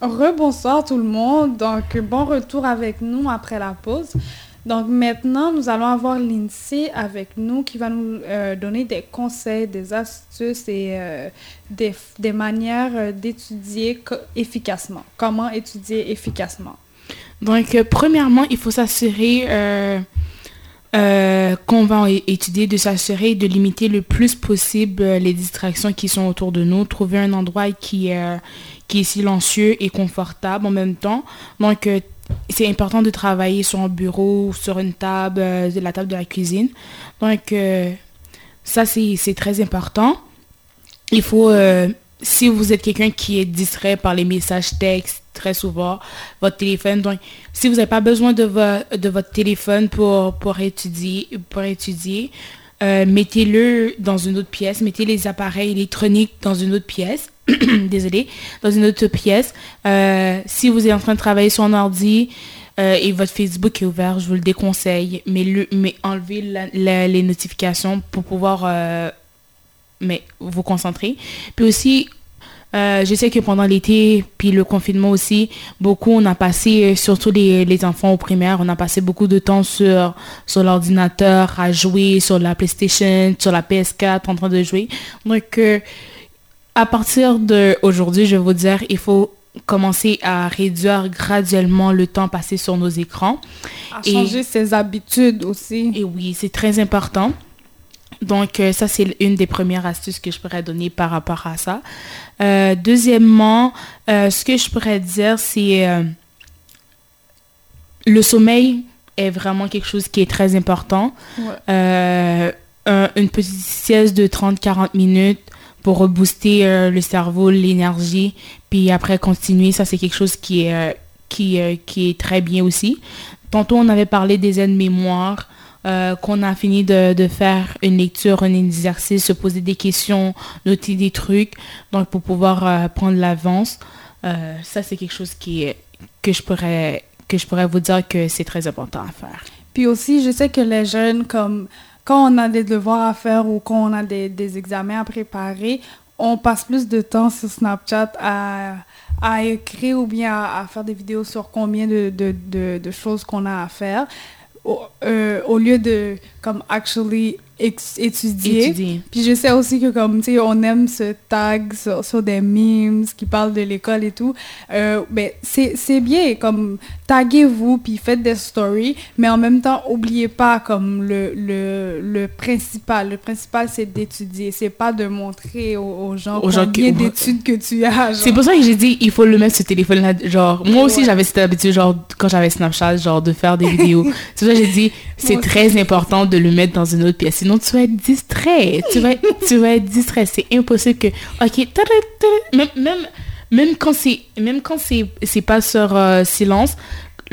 Rebonsoir tout le monde. Donc, bon retour avec nous après la pause. Donc, maintenant, nous allons avoir Lindsay avec nous qui va nous euh, donner des conseils, des astuces et euh, des, manières euh, d'étudier efficacement. Comment étudier efficacement? Donc, premièrement, il faut s'assurer qu'on va étudier, de s'assurer de limiter le plus possible les distractions qui sont autour de nous, trouver un endroit qui, qui est silencieux et confortable en même temps. Donc, euh, c'est important de travailler sur un bureau, sur une table, euh, la table de la cuisine. Donc, euh, ça, c'est très important. Il faut, si vous êtes quelqu'un qui est distrait par les messages textes, très souvent, votre téléphone, donc, si vous n'avez pas besoin de, de votre téléphone pour, pour étudier, pour étudier mettez-le dans une autre pièce, mettez les appareils électroniques dans une autre pièce désolé, dans une autre pièce. Euh, si vous êtes en train de travailler sur un ordi euh, et votre Facebook est ouvert, je vous le déconseille, mais, le, mais enlevez les notifications pour pouvoir euh, mais, vous concentrer. Puis aussi, je sais que pendant l'été, puis le confinement aussi, beaucoup, on a passé, surtout les, les, enfants au primaire, on a passé beaucoup de temps sur, sur l'ordinateur, à jouer, sur la PlayStation, sur la PS4, en train de jouer. Donc, à partir d'aujourd'hui, je vais vous dire, il faut commencer à réduire graduellement le temps passé sur nos écrans. À changer ses habitudes aussi. Et oui, c'est très important. Donc, euh, ça, c'est une des premières astuces que je pourrais donner par rapport à ça. Euh, deuxièmement, euh, ce que je pourrais dire, c'est le sommeil est vraiment quelque chose qui est très important. une petite sieste de 30-40 minutes pour rebooster euh, le cerveau, l'énergie, puis après continuer. Ça, c'est quelque chose qui est, euh, qui, euh, qui est très bien aussi. Tantôt, on avait parlé des aides-mémoires, qu'on a fini de, de, faire une lecture, un exercice, se poser des questions, noter des trucs, donc pour pouvoir prendre l'avance. ça, c'est quelque chose qui que, je pourrais, que je pourrais vous dire que c'est très important à faire. Puis aussi, je sais que les jeunes, comme quand on a des devoirs à faire ou quand on a des, examens à préparer, on passe plus de temps sur Snapchat à, écrire ou bien à, faire des vidéos sur combien de, choses qu'on a à faire. Au, euh, au, lieu de comme actually étudier. Puis je sais aussi que comme, tu sais, on aime ce tag sur, des memes qui parlent de l'école et tout. Euh, ben, c'est bien, comme, taguez-vous, puis faites des stories, mais en même temps, oubliez pas, comme, le, le, le principal. Le principal, c'est d'étudier. C'est pas de montrer aux, gens combien d'études que tu as. C'est pour ça que j'ai dit, il faut le mettre sur téléphone-là. Genre, moi aussi, j'avais cette habitude, genre, quand j'avais Snapchat, genre, de faire des vidéos. c'est pour ça que j'ai dit, c'est très important de le mettre dans une autre pièce sinon tu vas être distrait. Tu vas, tu vas être distrait. C'est impossible que, ok, même, même, même quand c'est, même quand c'est, c'est pas sur euh, silence,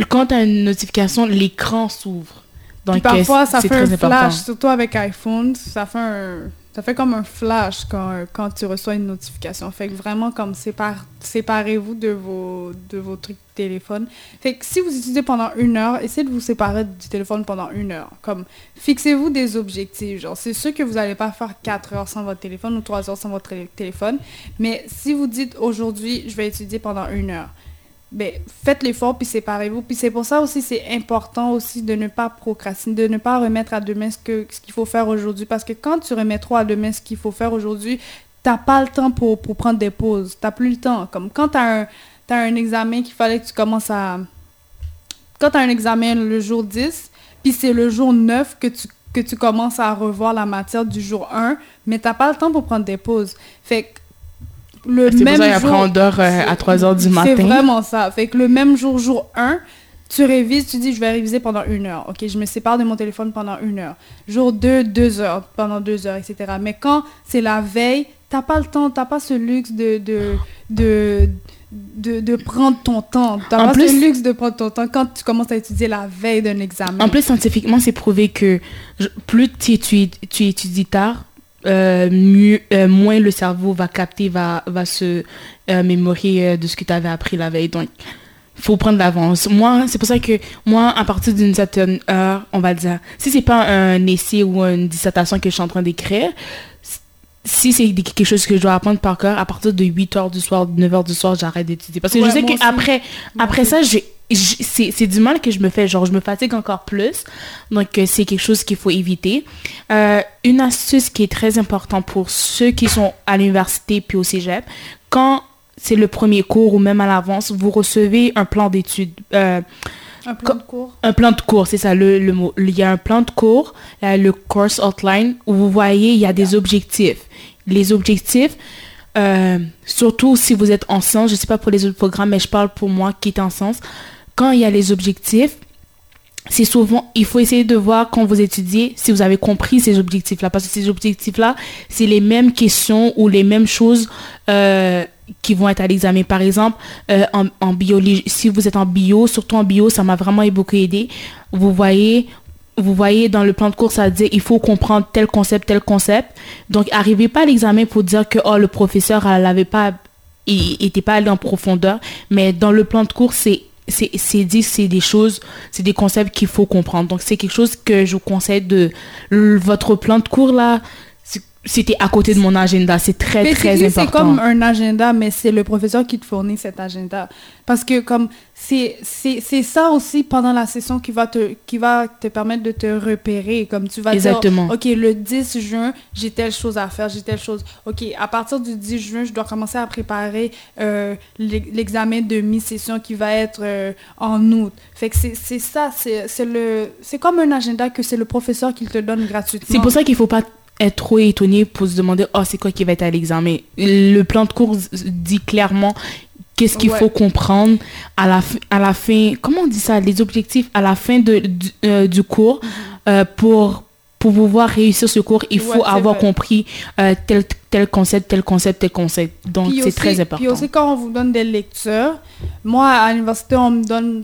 quand tu as une notification, l'écran s'ouvre. Donc, parfois, ça fait un flash, surtout avec iPhone, ça fait un ça fait comme un flash quand, quand tu reçois une notification. Fait que vraiment, comme séparez-vous de vos, de vos trucs de téléphone. Fait que si vous utilisez pendant une heure, essayez de vous séparer du téléphone pendant une heure. Comme, fixez-vous des objectifs. Genre, c'est sûr que vous n'allez pas faire 4 heures sans votre téléphone ou 3 heures sans votre téléphone. Mais si vous dites aujourd'hui, je vais étudier pendant une heure ben, faites l'effort puis séparez-vous. Puis c'est pour ça aussi, c'est important aussi de ne pas procrastiner, de ne pas remettre à demain ce qu'il ce faut faire aujourd'hui. Parce que quand tu remets trop à demain ce qu'il faut faire aujourd'hui, t'as pas le temps pour, pour prendre des pauses. T'as plus le temps. Comme quand t'as un, as un examen qu'il fallait que tu commences à... Quand t'as un examen le jour 10, puis c'est le jour 9 que tu, que tu commences à revoir la matière du jour 1, mais t'as pas le temps pour prendre des pauses. Fait le même pour ça, jour. on dort euh, à 3 heures du matin. C'est vraiment ça. Fait que le même jour, jour 1, tu révises, tu dis je vais réviser pendant une heure. Ok, je me sépare de mon téléphone pendant une heure. Jour 2, deux heures, pendant deux heures, etc. Mais quand c'est la veille, t'as pas le temps, t'as pas ce luxe de, de, de de, de, prendre ton temps. Tu pas plus, ce luxe de prendre ton temps quand tu commences à étudier la veille d'un examen. En plus, scientifiquement, c'est prouvé que plus tu, tu, tu étudies tard, euh, mieux, euh, moins le cerveau va capter, va, va se euh, mémoriser de ce que tu avais appris la veille. Donc, faut prendre l'avance. Moi, c'est pour ça que moi, à partir d'une certaine heure, on va dire, si c'est pas un essai ou une dissertation que je suis en train d'écrire, si c'est quelque chose que je dois apprendre par cœur, à partir de 8h du soir, 9h du soir, j'arrête d'étudier. Parce que je sais qu'après après ça, j'ai c'est du mal que je me fais, genre je me fatigue encore plus. Donc euh, c'est quelque chose qu'il faut éviter. Euh, une astuce qui est très importante pour ceux qui sont à l'université puis au cégep, quand c'est le premier cours ou même à l'avance, vous recevez un plan d'études. Euh, un plan de cours. Un plan de cours, c'est ça le, le, mot. Il y a un plan de cours, le course outline, où vous voyez, il y a des objectifs. Les objectifs, surtout si vous êtes en sciences, je ne sais pas pour les autres programmes, mais je parle pour moi qui est en sciences, quand il y a les objectifs, c'est souvent, il faut essayer de voir quand vous étudiez si vous avez compris ces objectifs-là. Parce que ces objectifs-là, c'est les mêmes questions ou les mêmes choses euh, qui vont être à l'examen. Par exemple, euh, en, biologie, si vous êtes en bio, surtout en bio, ça m'a vraiment beaucoup aidé. Vous voyez, vous voyez dans le plan de cours, ça dit il faut comprendre tel concept, tel concept. Donc, arrivez pas à l'examen pour dire que oh, le professeur l'avait pas, il n'était pas allé en profondeur. Mais dans le plan de cours, c'est c'est dit, c'est des choses, c'est des concepts qu'il faut comprendre. Donc, c'est quelque chose que je vous conseille de votre plan de cours là, c'était à côté de mon agenda. C'est très, très important. C'est comme un agenda, mais c'est le professeur qui te fournit cet agenda. Parce que comme c'est ça aussi pendant la session qui va, te, qui va te permettre de te repérer. Comme tu vas Exactement. dire, OK, le 10 juin, j'ai telle chose à faire, j'ai telle chose. OK, à partir du 10 juin, je dois commencer à préparer euh, l'examen de mi-session qui va être euh, en août. Fait que c'est ça, c'est comme un agenda que c'est le professeur qui te donne gratuitement. C'est pour ça qu'il faut pas être trop étonné pour se demander oh c'est quoi qui va être à l'examen. Le plan de cours dit clairement qu'est-ce qu'il faut comprendre à la à la fin comment on dit ça les objectifs à la fin de du, euh, cours mhm. euh, pour pour pouvoir réussir ce cours il faut avoir compris euh, tel tel concept tel concept tel concept. Donc c'est très important. puis aussi quand on vous donne des lectures moi à l'université on me donne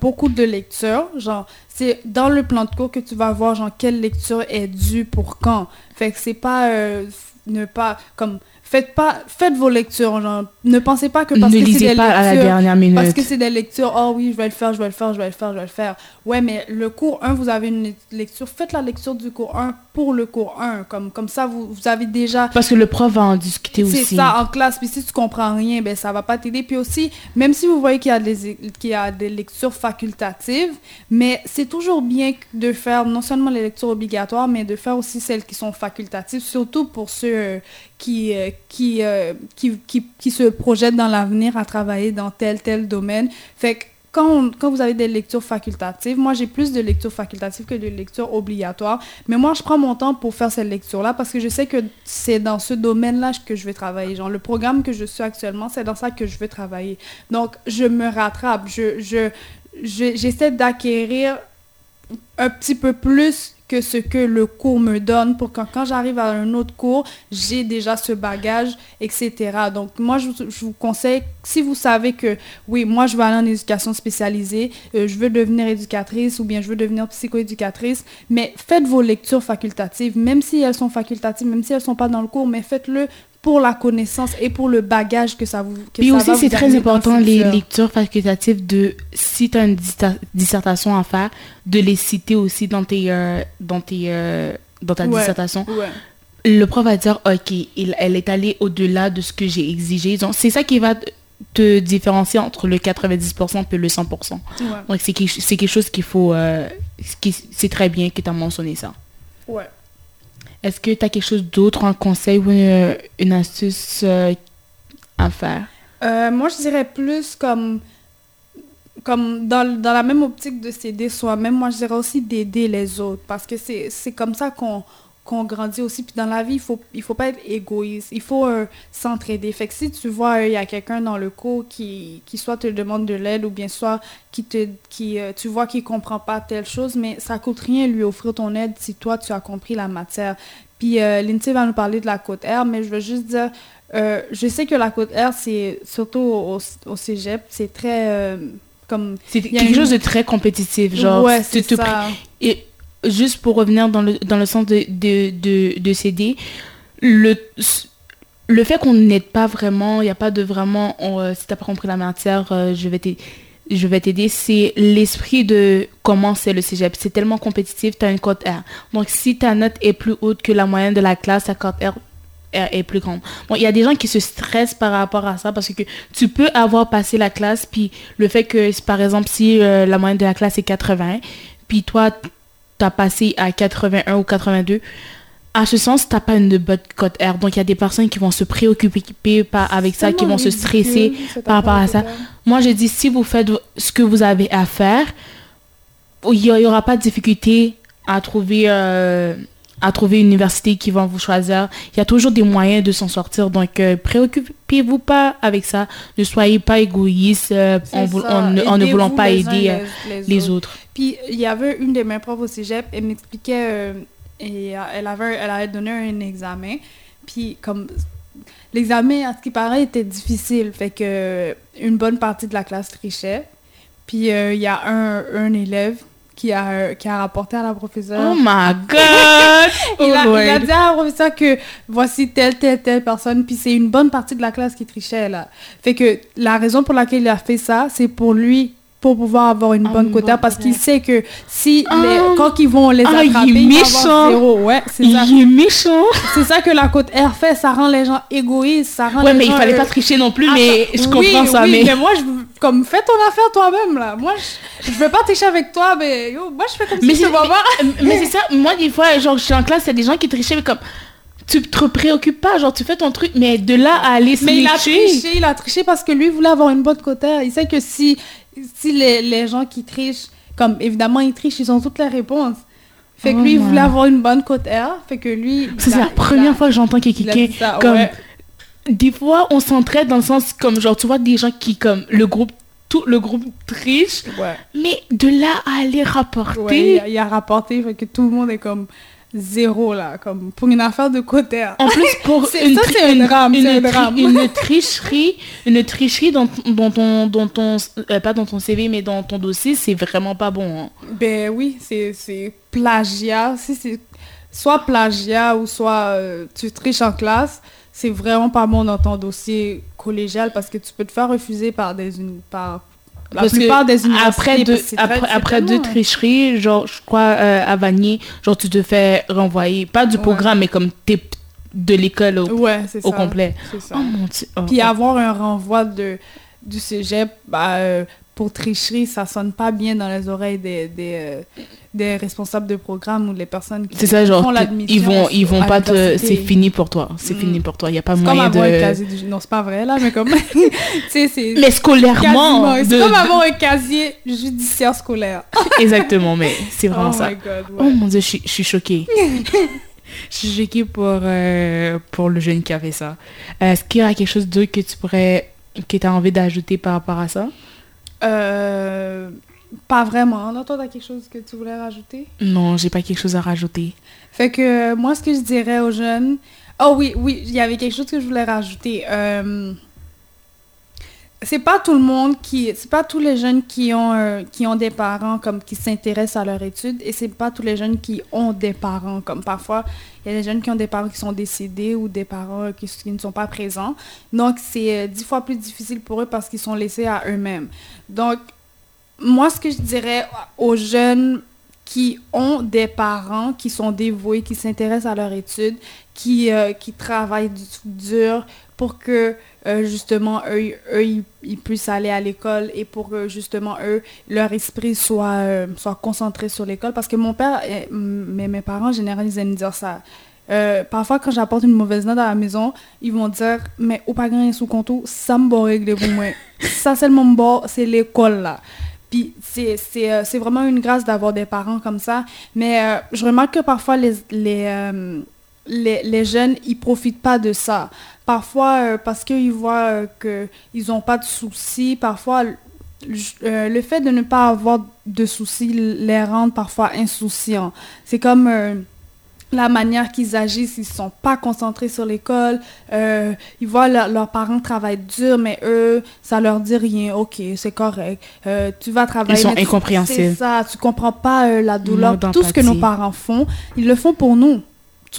beaucoup de lectures genre c'est dans le plan de cours que tu vas voir genre quelle lecture est due pour quand. Fait que c'est pas euh, ne pas comme faites pas faites vos lectures genre. Ne pensez pas que parce que c'est des pas lectures, à la dernière minute. parce que c'est des lectures oh oui je vais le faire je vais le faire je vais le faire je vais le faire. Ouais mais le cours 1 vous avez une lecture faites la lecture du cours 1 pour le cours 1 comme comme ça vous, vous avez déjà parce que le prof va en discuter aussi. c'est ça en classe puis si tu comprends rien ben ça va pas t'aider. Puis aussi même si vous voyez qu'il y a des qu'il y a des lectures facultatives mais c'est toujours bien de faire non seulement les lectures obligatoires mais de faire aussi celles qui sont facultatives surtout pour ceux euh, qui, euh, euh, qui, qui, qui, se projettent dans l'avenir à travailler dans tel, tel domaine. Fait que quand, quand, vous avez des lectures facultatives, moi j'ai plus de lectures facultatives que de lectures obligatoires, mais moi je prends mon temps pour faire cette lecture-là parce que je sais que c'est dans ce domaine-là que je vais travailler. Genre le programme que je suis actuellement, c'est dans ça que je veux travailler. Donc je me rattrape, je, je, j'essaie d'acquérir un petit peu plus que ce que le cours me donne pour que quand j'arrive à un autre cours, j'ai déjà ce bagage, etc. Donc, moi, je, vous conseille, si vous savez que, oui, moi, je veux aller en éducation spécialisée, euh, je veux devenir éducatrice ou bien je veux devenir psychoéducatrice, mais faites vos lectures facultatives, même si elles sont facultatives, même si elles ne sont pas dans le cours, mais faites-le pour la connaissance et pour le bagage que ça vous que Puis aussi, c'est très important, les lectures facultatives, de, si tu as une dissertation à faire, de les citer aussi dans, tes, euh, dans, tes, euh, dans ta dissertation. Le prof va dire, OK, il, elle est allée au-delà de ce que j'ai exigé. Donc, c'est ça qui va te différencier entre le 90% et le 100%. Donc, c'est quelque chose qu'il faut... Euh, c'est très bien que tu as mentionné ça. Ouais. Est-ce que tu as quelque chose d'autre, un conseil ou une, astuce euh, à faire? Euh, moi, je dirais plus comme, comme dans, dans la même optique de s'aider soi-même, moi, je dirais aussi d'aider les autres. Parce que c'est comme ça qu'on qu'on grandit aussi. Puis dans la vie, il faut, il faut pas être égoïste. Il faut euh, s'entraider. Fait que si tu vois, il y a quelqu'un dans le cours qui, qui soit te demande de l'aide ou bien soit qui te, qui, euh, tu vois qu'il comprend pas telle chose, mais ça coûte rien lui offrir ton aide si toi, tu as compris la matière. Puis euh, Lindsay va nous parler de la côte R, mais je veux juste dire, je sais que la côte R, c'est surtout au, au cégep, c'est très... comme c'est quelque chose de très compétitif genre ouais, c'est ça. et juste pour revenir dans le, dans le sens de, de, de, s'aider, le, le fait qu'on n'aide pas vraiment, il n'y a pas de vraiment, euh, si tu n'as pas compris la matière, euh, je vais t'aider je vais t'aider, c'est l'esprit de comment c'est le cégep. C'est tellement compétitif, tu as une cote R. Donc, si ta note est plus haute que la moyenne de la classe, ta cote R est, plus grande. Bon, il y a des gens qui se stressent par rapport à ça parce que tu peux avoir passé la classe, puis le fait que, par exemple, si euh, la moyenne de la classe est 80, puis toi, tu as passé à 81 ou 82, à ce sens, tu n'as pas une bonne cote R. Donc, il y a des personnes qui vont se préoccuper avec ça, qui vont se stresser par rapport à ça. Moi, j'ai dit, si vous faites ce que vous avez à faire, il n'y aura pas de difficulté à trouver, euh, à trouver une université qui va vous choisir. Il y a toujours des moyens de s'en sortir. Donc, euh, préoccupez-vous pas avec ça. Ne soyez pas égoïste euh, en, ne voulant pas aider les, autres. Puis, il y avait une de mes profs au cégep, elle m'expliquait, et elle avait, elle avait donné un examen. Puis, comme l'examen, à ce qui paraît, était difficile. Fait que une bonne partie de la classe trichait. Puis, il y a un, un élève qui a, qui a rapporté à la professeure. Oh my God! il, a, oh il, a, dit à la professeure que voici telle, telle, telle personne, puis c'est une bonne partie de la classe qui trichait, là. Fait que la raison pour laquelle il a fait ça, c'est pour lui pour pouvoir avoir une bonne quota parce qu'il sait que si ah. quand ils vont les attraper, il est méchant. Zéro. Ouais, c'est ça. Il est méchant. C'est ça que la côte R fait, ça rend les gens égoïstes, ça rend Ouais, mais il fallait pas tricher non plus, mais je comprends ça. Oui, mais... moi, je... comme fais ton affaire toi-même là. Moi, je... je veux pas tricher avec toi, mais yo, moi je fais comme mais si je vois pas. Mais c'est ça, moi des fois, genre, je suis en classe, il y a des gens qui trichaient, mais comme tu te préoccupes pas, genre tu fais ton truc, mais de là à aller Mais il a triché, il a triché parce que lui voulait avoir une bonne quota. Il sait que si si les, les, gens qui trichent, comme évidemment ils trichent, ils ont toutes les réponses. Fait que oh lui, il voulait avoir une bonne cote R. Fait que lui. C'est la première fois que j'entends quelqu'un comme. Des fois, on s'entraide dans le sens comme genre, tu vois, des gens qui, comme le groupe tout le groupe triche. Mais de là à aller rapporter. il, a, a, rapporté, fait que tout le monde est comme zéro là, comme pour une affaire de côté. En plus, pour une, ça, c'est une, drame, une, une, tricherie, une tricherie dans, dans ton, dans ton euh, pas dans ton CV, mais dans ton dossier, c'est vraiment pas bon. Hein. Ben oui, c'est plagiat. Si c'est soit plagiat ou soit euh, tu triches en classe, c'est vraiment pas bon dans ton dossier collégial parce que tu peux te faire refuser par des par la Parce plupart des après deux, après, après deux tricheries, genre, je crois, euh, à Vanier, genre, tu te fais renvoyer, pas du programme, mais comme t'es de l'école au, ouais, au complet. Ça. Oh mon Dieu. Oh, Puis oh. avoir un renvoi de, du cégep, bah, euh, pour tricherie, ça sonne pas bien dans les oreilles des, des, euh, des responsables de programme ou les personnes qui ça, genre, font l'admission. Ils vont, ils vont pas te... C'est fini pour toi. C'est fini mm. pour toi. Il n'y a pas moyen comme avoir de... Un casier du... Non, c'est pas vrai, là, mais comme... Mais scolairement... C'est comme avoir un casier judiciaire scolaire. Exactement, mais c'est vraiment oh ça. God, Oh mon Dieu, je suis choquée. je suis choquée pour, euh, pour le jeune qui a fait ça. Est-ce qu'il y a quelque chose d'autre que tu pourrais... que tu as envie d'ajouter par rapport à ça? Euh, pas vraiment. Là, toi, t'as quelque chose que tu voulais rajouter? Non, j'ai pas quelque chose à rajouter. Fait que moi, ce que je dirais aux jeunes... Oh oui, oui, il y avait quelque chose que je voulais rajouter. Euh, c'est pas tout le monde qui... C'est pas tous les jeunes qui ont, euh, des parents comme qui s'intéressent à leur étude et c'est pas tous les jeunes qui ont des parents. Comme parfois, il y a des jeunes qui ont des parents qui sont décédés ou des parents qui, ne sont pas présents. Donc, c'est dix fois plus difficile pour eux parce qu'ils sont laissés à eux-mêmes. Donc, moi, ce que je dirais aux jeunes qui ont des parents qui sont dévoués, qui s'intéressent à leur étude, qui, euh, qui travaillent dur pour que euh, justement eux, ils, puissent aller à l'école et pour que justement eux, leur esprit soit, euh, soit concentré sur l'école. Parce que mon père, mais mes parents en général, ils aiment dire ça. parfois, quand j'apporte une mauvaise note à la maison, ils vont dire Mais au pas gagner sous compte, ça me régler pour moi. ça, c'est le bon c'est l'école là. Puis euh, c'est vraiment une grâce d'avoir des parents comme ça. Mais euh, je remarque que parfois les, les, euh, les, les, jeunes, ils profitent pas de ça. Parfois, parce qu'ils voient qu'ils n'ont pas de soucis, parfois le fait de ne pas avoir de soucis les rend parfois insouciants. C'est comme la manière qu'ils agissent, ils sont pas concentrés sur l'école, euh, ils voient leurs parents travailler dur, mais eux, ça leur dit rien, ok, c'est correct, euh, tu vas travailler. Ils sont incompréhensibles. C'est ça, tu comprends pas euh, la douleur, tout ce que nos parents font, ils le font pour nous.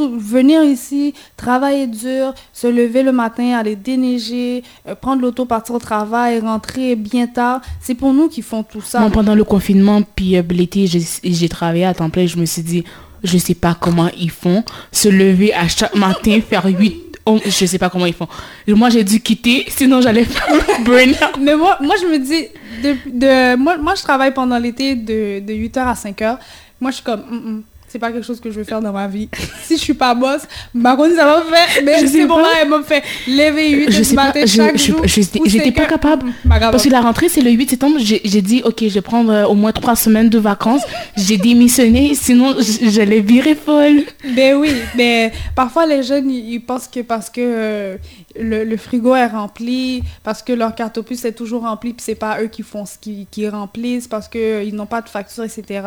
Venir ici, travailler dur, se lever le matin, aller déneiger, prendre l'auto, partir au travail, rentrer bien tard, c'est pour nous qu'ils font tout ça. pendant le confinement, puis l'été, j'ai travaillé à temps plein, je me suis dit, je sais pas comment ils font, se lever à chaque matin, faire 8 oh, je sais pas comment ils font. Moi, j'ai dû quitter, sinon j'allais faire burn Mais moi, moi, je me dis, de, de moi, moi, je travaille pendant l'été de, de 8h à 5h. Moi, je suis comme, mm, mm c'est pas quelque chose que je veux faire dans ma vie. si je suis pas boss, ma contre, ça m'a fait, mais je sais là elle m'a fait lever 8 je sais matin chaque jour. J'étais pas capable. Parce que la rentrée, c'est le 8 septembre. J'ai dit, ok, je vais prendre euh, au moins 3 semaines de vacances. J'ai démissionné, sinon j'allais virer folle. Ben oui, mais parfois les jeunes, ils, pensent que parce que euh, le, frigo est rempli, parce que leur carte opus est toujours remplie, puis c'est pas eux qui font ce qui, qui remplissent, parce qu'ils euh, n'ont pas de facture, etc.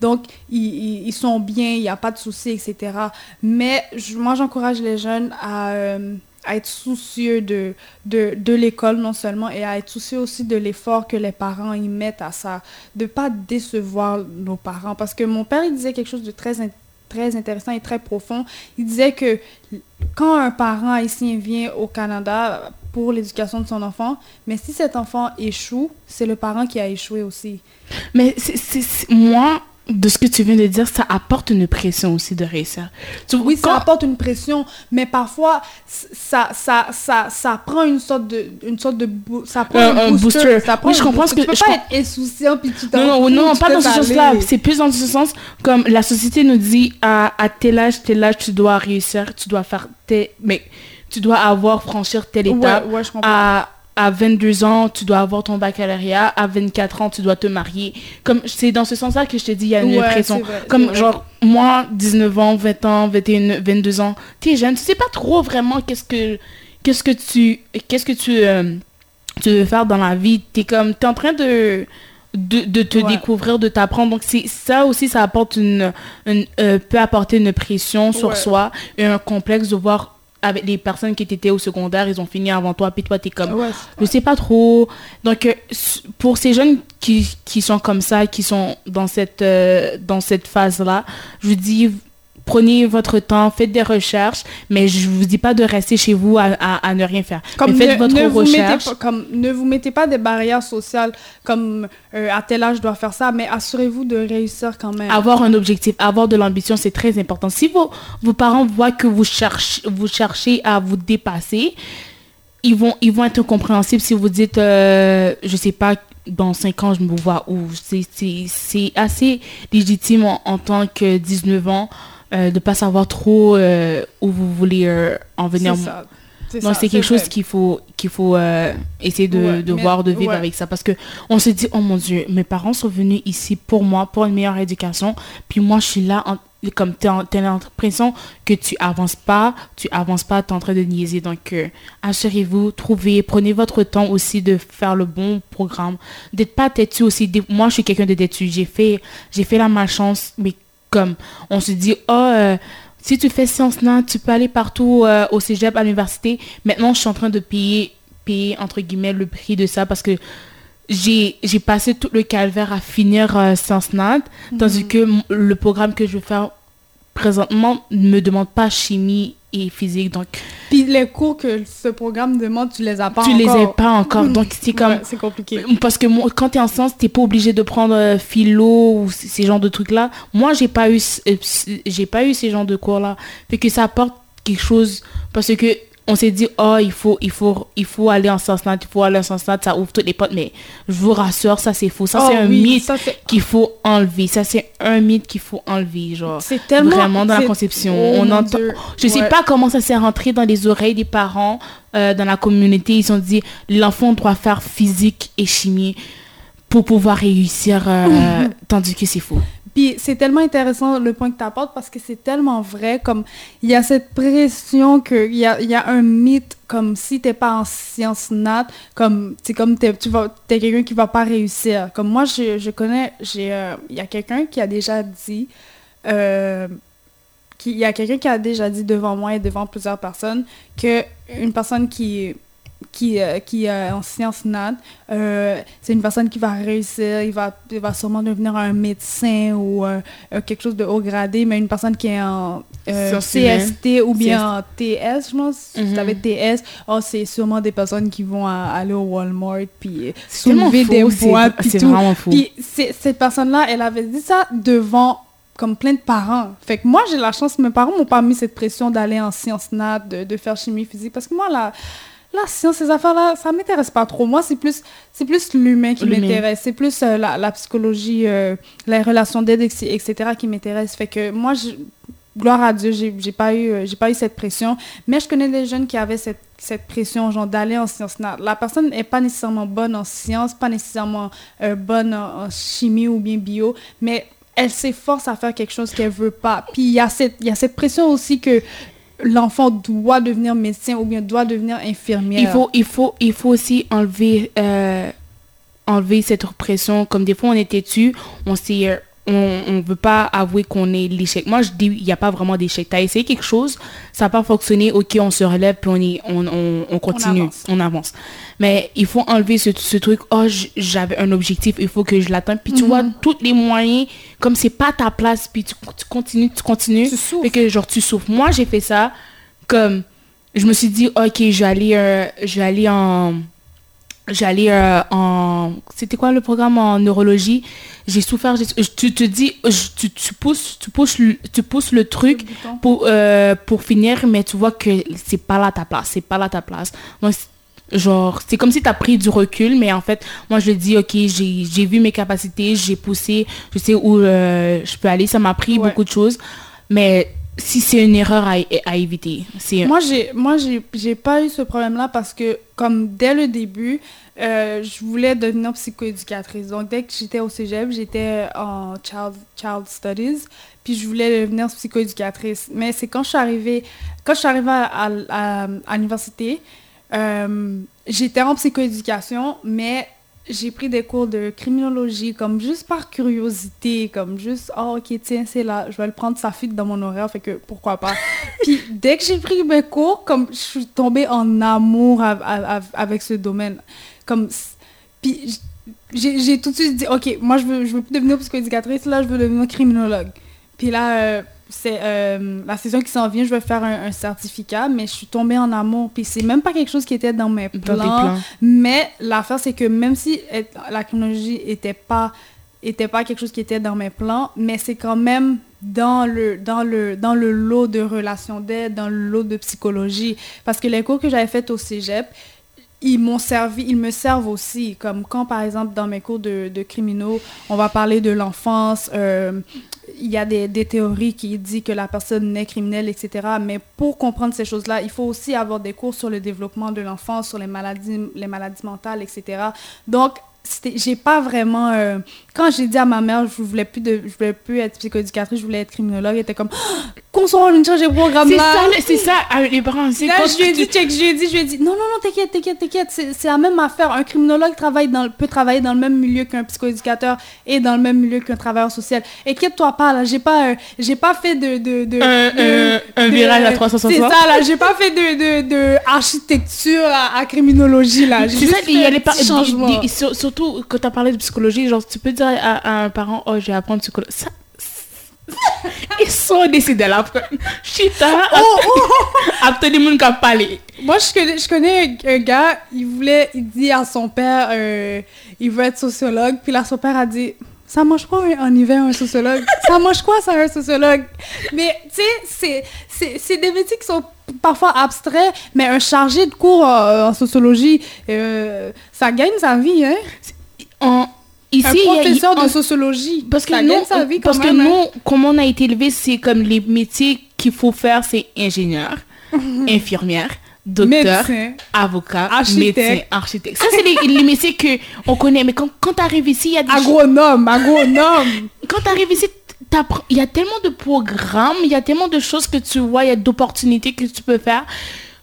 Donc, ils, ils sont bien il n'y a pas de souci, etc. Mais moi, j'encourage les jeunes euh, à, être soucieux de, de, l'école non seulement, et à être soucieux aussi de l'effort que les parents y mettent à ça, de ne pas décevoir nos parents. Parce que mon père, il disait quelque chose de très très intéressant et très profond. Il disait que quand un parent haïtien vient au Canada pour l'éducation de son enfant, mais si cet enfant échoue, c'est le parent qui a échoué aussi. Mais c'est moi, de ce que tu viens de dire, ça apporte une pression aussi de réussir. oui, ça apporte une pression, mais parfois, ça, ça, ça, ça prend une sorte de, une sorte de, ça prend un, booster. Ça prend je comprends ce que tu peux pas être insouciant puis tu Non, non, non, pas dans ce sens-là. C'est plus dans ce sens comme la société nous dit à, à tel âge, tel âge, tu dois réussir, tu dois faire tes, mais tu dois avoir franchir telle étape. Ouais, ouais, je comprends. À, à 22 ans, tu dois avoir ton baccalauréat. À 24 ans, tu dois te marier. Comme c'est dans ce sens-là que je te dis, il y a une pression. Comme genre, moi, 19 ans, 20 ans, 21, 22 ans, tu es jeune, tu sais pas trop vraiment qu'est-ce que, qu'est-ce que tu, qu'est-ce que tu, euh, tu veux faire dans la vie. Tu es comme, tu es en train de, de, te découvrir, de t'apprendre. Donc, c'est ça aussi, ça apporte une, euh, peut apporter une pression sur soi et un complexe de voir avec les personnes qui étaient au secondaire, ils ont fini avant toi, puis toi, tu es comme, je sais pas trop. Donc, euh, pour ces jeunes qui, qui, sont comme ça, qui sont dans cette, euh, dans cette phase-là, je vous dis, prenez votre temps, faites des recherches, mais je vous dis pas de rester chez vous à, à, ne rien faire. Comme faites votre recherche. Vous comme, ne vous mettez pas des barrières sociales comme euh, à tel âge je dois faire ça, mais assurez-vous de réussir quand même. Avoir un objectif, avoir de l'ambition, c'est très important. Si vos, vos parents voient que vous cherchez, vous cherchez à vous dépasser, ils vont, ils vont être compréhensibles si vous dites, euh, je sais pas, dans 5 ans, je me vois où? C'est assez légitime en, en tant que 19 ans euh, de ne pas savoir trop euh, où vous voulez euh, en venir. Donc c'est quelque chose qu'il faut qu'il faut essayer de, de voir, de vivre avec ça parce que on se dit oh mon dieu, mes parents sont venus ici pour moi, pour une meilleure éducation, puis moi je suis là comme tu as l'impression que tu avances pas, tu avances pas, tu es en train de niaiser. Donc, assurez-vous, trouvez, prenez votre temps aussi de faire le bon programme. D'être pas têtu aussi. Moi, je suis quelqu'un de têtu. J'ai fait, j'ai fait la malchance, mais comme on se dit, oh, euh, si tu fais sciences nat, tu peux aller partout euh, au cégep, à l'université. Maintenant, je suis en train de payer, payer, entre guillemets, le prix de ça parce que j'ai passé tout le calvaire à finir euh, sciences nat, tandis mhm. que le programme que je veux faire présentement ne me demande pas chimie et physique. Donc, Puis les cours que ce programme demande, tu les as pas tu encore. Tu les as pas encore. Donc c'est comme... c'est compliqué. Parce que moi, quand tu es en sciences, tu pas obligé de prendre euh, philo ou ces genres de trucs-là. Moi, j'ai pas eu euh, j'ai pas eu ces genres de cours-là. Fait que ça apporte quelque chose. Parce que on s'est dit, oh, il faut, il, faut, il faut aller en sens il faut aller en sens ça ouvre toutes les portes. Mais je vous rassure, ça c'est faux. Ça c'est oh un mythe qu'il faut enlever. Ça c'est un mythe qu'il faut enlever. Genre, c'est tellement. Vraiment dans la conception. Oh on entend. Je sais pas comment ça s'est rentré dans les oreilles des parents, euh, dans la communauté. Ils ont dit, l'enfant doit faire physique et chimie pour pouvoir réussir, euh, tandis que c'est faux. Puis c'est tellement intéressant le point que tu apportes parce que c'est tellement vrai. Comme il y a cette pression qu'il y a, y a un mythe comme si t'es pas en sciences nat, comme comme t'es, tu vas, quelqu'un qui va pas réussir. Comme moi, je, connais, euh, il y a quelqu'un qui a déjà dit, euh, il y a quelqu'un qui a déjà dit devant moi et devant plusieurs personnes que une personne qui qui, euh, qui est en sciences nat, euh, c'est une personne qui va réussir, il va, il va sûrement devenir un médecin ou euh, quelque chose de haut gradé, mais une personne qui est en CST ou bien en TS, je pense, si tu avais TS, oh, c'est sûrement des personnes qui vont aller au Walmart puis soulever des boîtes puis tout. Puis cette personne-là, elle avait dit ça devant comme plein de parents. Fait que moi, j'ai la chance, mes parents m'ont pas mis cette pression d'aller en sciences nat, de, de, faire chimie physique, parce que moi, la, la science, ces affaires-là, ça m'intéresse pas trop. Moi, c'est plus, c'est plus l'humain qui m'intéresse. C'est plus euh, la, la, psychologie, euh, les relations d'aide, etc., qui m'intéresse. Fait que moi, je, gloire à Dieu, j'ai, j'ai pas eu, euh, j'ai pas eu cette pression. Mais je connais des jeunes qui avaient cette, cette pression, genre d'aller en sciences nat. La personne n'est pas nécessairement bonne en sciences, pas nécessairement bonne en, en chimie ou bien bio, mais elle s'efforce à faire quelque chose qu'elle veut pas. Puis il y a cette il y a cette pression aussi que l'enfant doit devenir médecin ou bien doit devenir infirmière. Il faut il faut il faut aussi enlever euh, enlever cette pression comme des fois on est têtu, on s'est on ne veut pas avouer qu'on est l'échec. Moi, je dis, il n'y a pas vraiment d'échec. Tu as essayé quelque chose, ça n'a pas fonctionné, ok, on se relève, puis on, y, on, on, on, continue, on avance. Mais il faut enlever ce, ce truc, oh, j'avais un objectif, il faut que je l'atteigne. Puis tu vois, mhm. tous les moyens, comme c'est pas ta place, puis tu, tu continues, tu continues, et que genre tu souffres. Moi, j'ai fait ça, comme, je me suis dit, ok, je vais aller, euh, je vais aller en j'allais euh, en c'était quoi le programme en neurologie? J'ai souffert tu te dis tu, tu pousses tu pousses tu pousses le truc pour euh, pour finir mais tu vois que c'est pas là ta place c'est pas là ta place. Donc genre c'est comme si tu as pris du recul mais en fait moi je dis ok j'ai vu mes capacités j'ai poussé je sais où euh, je peux aller ça m'a pris beaucoup de choses. Mais si c'est une erreur à, éviter. Moi, j'ai, moi, j'ai, pas eu ce problème-là parce que, comme dès le début, euh, je voulais devenir psychoéducatrice. Donc, dès que j'étais au cégep, j'étais en child, child studies, puis je voulais devenir psychoéducatrice. Mais c'est quand je suis arrivée, quand je suis arrivée à, à, l'université, euh, j'étais en psychoéducation, mais j'ai pris des cours de criminologie comme juste par curiosité, comme juste, oh ok, tiens, c'est là, je vais le prendre, ça fit dans mon horaire, fait que pourquoi pas. Puis dès que j'ai pris mes cours, comme je suis tombée en amour avec ce domaine. Comme, puis j'ai tout de suite dit, ok, moi je veux, je veux plus devenir psychoéducatrice, là je veux devenir criminologue. Puis là, euh, c'est euh, la saison qui s'en vient, je vais faire un, certificat, mais je suis tombée en amour. Puis c'est même pas quelque chose qui était dans mes plans. Mais l'affaire, c'est que même si la chronologie était pas était pas quelque chose qui était dans mes plans, mais c'est quand même dans le, dans, le, dans le lot de relations d'aide, dans le lot de psychologie. Parce que les cours que j'avais faits au cégep, ils m'ont servi, ils me servent aussi. Comme quand, par exemple, dans mes cours de, criminaux, on va parler de l'enfance, euh, il y a des, des, théories qui disent que la personne n'est criminelle, etc. Mais pour comprendre ces choses-là, il faut aussi avoir des cours sur le développement de l'enfance, sur les maladies, les maladies mentales, etc. Donc, j'ai pas vraiment euh, quand j'ai dit à ma mère je voulais plus de je voulais plus être psychoéducatrice je voulais être criminologue elle était comme qu'on soit une charge de programme là c'est ça les parents c'est quand je lui ai dit check je lui ai dit je lui ai dit non non non t'inquiète t'inquiète t'inquiète c'est la même affaire. Un criminologue travaille dans peut travailler dans le même milieu qu'un psychoéducateur et dans le même milieu qu'un travailleur social. Inquiète-toi pas là j'ai pas euh, j'ai pas fait de de, de, un, un, virage à 360 c'est ça là j'ai pas fait de de, architecture à, criminologie là. J'ai juste il y a les changements surtout quand tu as parlé de psychologie, genre, tu peux dire à, un parent, oh, je vais apprendre psychologie. Ça, ils sont décidés là. Chita, oh, oh. qu'à parler. Moi, je connais, je connais un gars, il voulait, il dit à son père, euh, il veut être sociologue, puis là, son père a dit, ça mange quoi en hiver un sociologue Ça mange quoi ça un sociologue? Mais tu sais, c'est des métiers qui sont parfois abstraits, mais un chargé de cours en, sociologie, euh, ça gagne sa vie, hein? En, Ici, un professeur de sociologie. Parce que, nous, sa vie parce que nous, hein? comme on a été élevé, c'est comme les métiers qu'il faut faire, c'est ingénieur, infirmière, docteur, avocat, architecte. médecin, architecte. Ça, c'est les, métiers qu'on connaît. Mais quand, quand tu arrives ici, il y a des... Agronome, agronome. quand tu arrives ici, il y a tellement de programmes, il y a tellement de choses que tu vois, il y a d'opportunités que tu peux faire.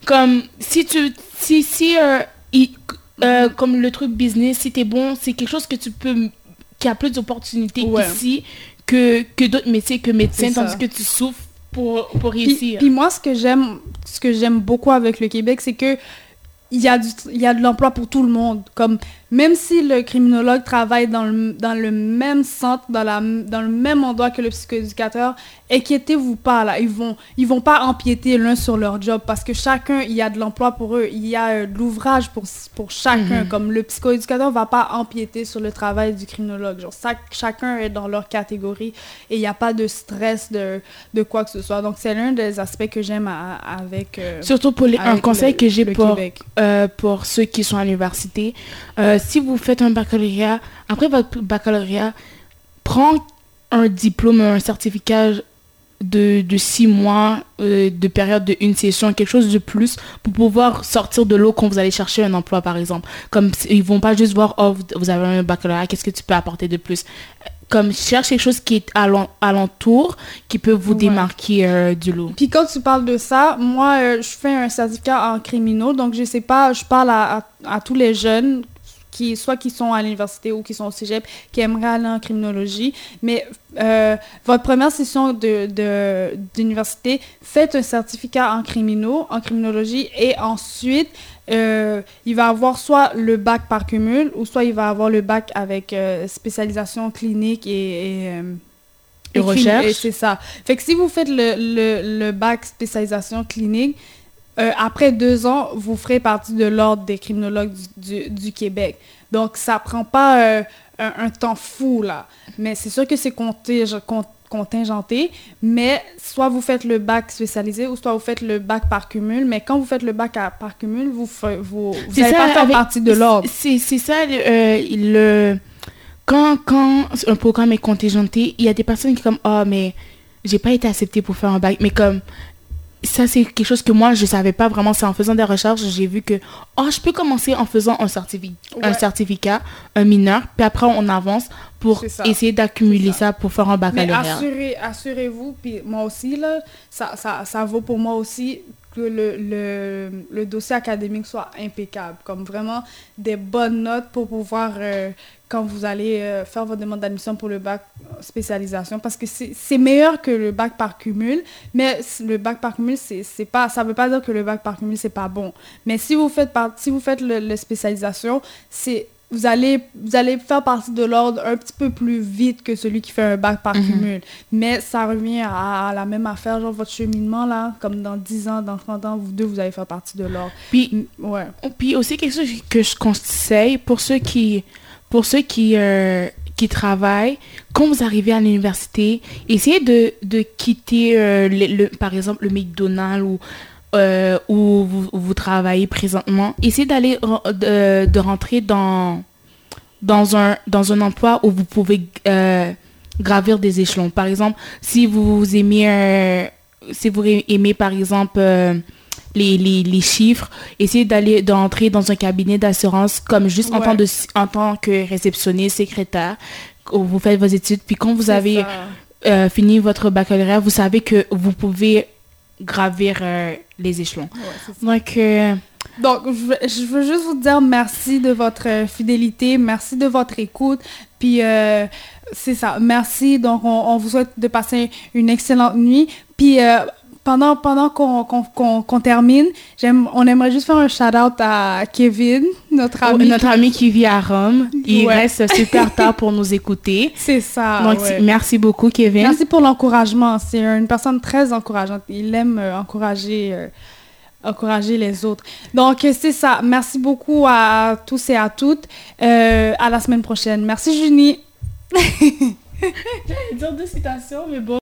Comme si tu... Si, si, euh, euh, comme le truc business, si t'es bon, c'est quelque chose que tu peux, qui a plus d'opportunités ici que, que d'autres métiers, que médecin, tandis que tu souffres pour, pour réussir. Puis, moi, ce que j'aime, ce que j'aime beaucoup avec le Québec, c'est que il y a du, il y a de l'emploi pour tout le monde. Comme même si le criminologue travaille dans le, dans le même centre, dans, la, dans le même endroit que le psychoéducateur, inquiétez-vous pas, là. Ils vont, ils vont pas empiéter l'un sur leur job parce que chacun, il y a de l'emploi pour eux. Il y a euh, de l'ouvrage pour, pour chacun. Mhm. Comme le psychoéducateur va pas empiéter sur le travail du criminologue. Genre, chacun est dans leur catégorie et il n'y a pas de stress de, de quoi que ce soit. Donc, c'est l'un des aspects que j'aime avec. Euh, Surtout pour les, un conseil que j'ai pour, euh, pour ceux qui sont à l'université. Si vous faites un baccalauréat, après votre baccalauréat, prends un diplôme, un certificat de, de six mois euh, de période de une session, quelque chose de plus pour pouvoir sortir de l'eau quand vous allez chercher un emploi, par exemple. Comme ils vont pas juste voir, oh, vous avez un baccalauréat, qu'est-ce que tu peux apporter de plus? Comme cherche quelque chose qui est alentour, qui peut vous démarquer euh, du lot. Puis quand tu parles de ça, moi, euh, je fais un certificat en criminaux, donc je sais pas, je parle à, à tous les jeunes qui, soit qui sont à l'université ou qui sont au cégep, qui aimeraient aller en criminologie. Mais euh, votre première session d'université, de, faites un certificat en criminaux, en criminologie, et ensuite, euh, il va avoir soit le bac par cumul, ou soit il va avoir le bac avec euh, spécialisation clinique et... et et recherche. C'est ça. Fait que si vous faites le, le, le bac spécialisation clinique, euh, après deux ans, vous ferez partie de l'ordre des criminologues du, du, Québec. Donc, ça prend pas euh, un, temps fou, là. Mais c'est sûr que c'est contingenté, mais soit vous fêtes le bac spécialisé ou soit vous faites le bac par cumul. Mais quand vous faites le bac par cumul, vous vous, vous pas faire partie de l'ordre. C'est ça, euh, le... Quand, quand un programme est contingenté, il y a des personnes qui sont comme « Oh, mais j'ai pas été acceptée pour faire un bac. » Mais comme ça, c'est quelque chose que moi, je savais pas vraiment. C'est en faisant des recherches, j'ai vu que, oh, je peux commencer en faisant un, certificat, un certificat, un mineur, puis après, on avance pour essayer d'accumuler ça. pour faire un baccalauréat. Mais assurez, assurez-vous, puis moi aussi, là, ça, ça, ça vaut pour moi aussi que le, le, le, dossier académique soit impeccable, comme vraiment des bonnes notes pour pouvoir, euh, quand vous allez euh, faire votre demande d'admission pour le bac spécialisation, parce que c'est meilleur que le bac par cumul, mais le bac par cumul, c'est pas, ça veut pas dire que le bac par cumul, c'est pas bon. Mais si vous faites, par, si vous faites le, le spécialisation, c'est vous allez, vous allez faire partie de l'ordre un petit peu plus vite que celui qui fait un bac par mhm. cumul. Mais ça revient à, la même affaire, genre votre cheminement, là, comme dans 10 ans, dans 30 ans, vous deux, vous allez faire partie de l'ordre. Puis, ouais. puis aussi, quelque chose que je conseille pour ceux qui, pour ceux qui, euh, qui travaillent, quand vous arrivez à l'université, essayez de, de quitter, euh, le, par exemple, le McDonald's ou euh, où vous, travaillez présentement, essayez d'aller de, de, rentrer dans, dans, un, dans un emploi où vous pouvez gravir des échelons. Par exemple, si vous aimez, si vous aimez par exemple les, les, les, chiffres, essayez d'aller d'entrer dans un cabinet d'assurance comme juste en, tant de, en tant que réceptionniste, secrétaire, où vous faites vos études. Puis quand vous avez fini votre baccalauréat, vous savez que vous pouvez gravir euh, les échelons. Donc, euh, Donc je, veux juste vous dire merci de votre euh, fidélité, merci de votre écoute. Puis, c'est ça, merci. Donc, on, vous souhaite de passer une excellente nuit. Puis, pendant, pendant qu'on termine, on aimerait juste faire un shout-out à Kevin, notre ami. Notre ami qui vit à Rome. Il reste super tard pour nous écouter. C'est ça. Donc, merci beaucoup, Kevin. Merci pour l'encouragement. C'est une personne très encourageante. Il aime euh, encourager, euh, encourager les autres. Donc, c'est ça. Merci beaucoup à tous et à toutes. Euh, à la semaine prochaine. Merci, Junie. dire deux citations, mais bon.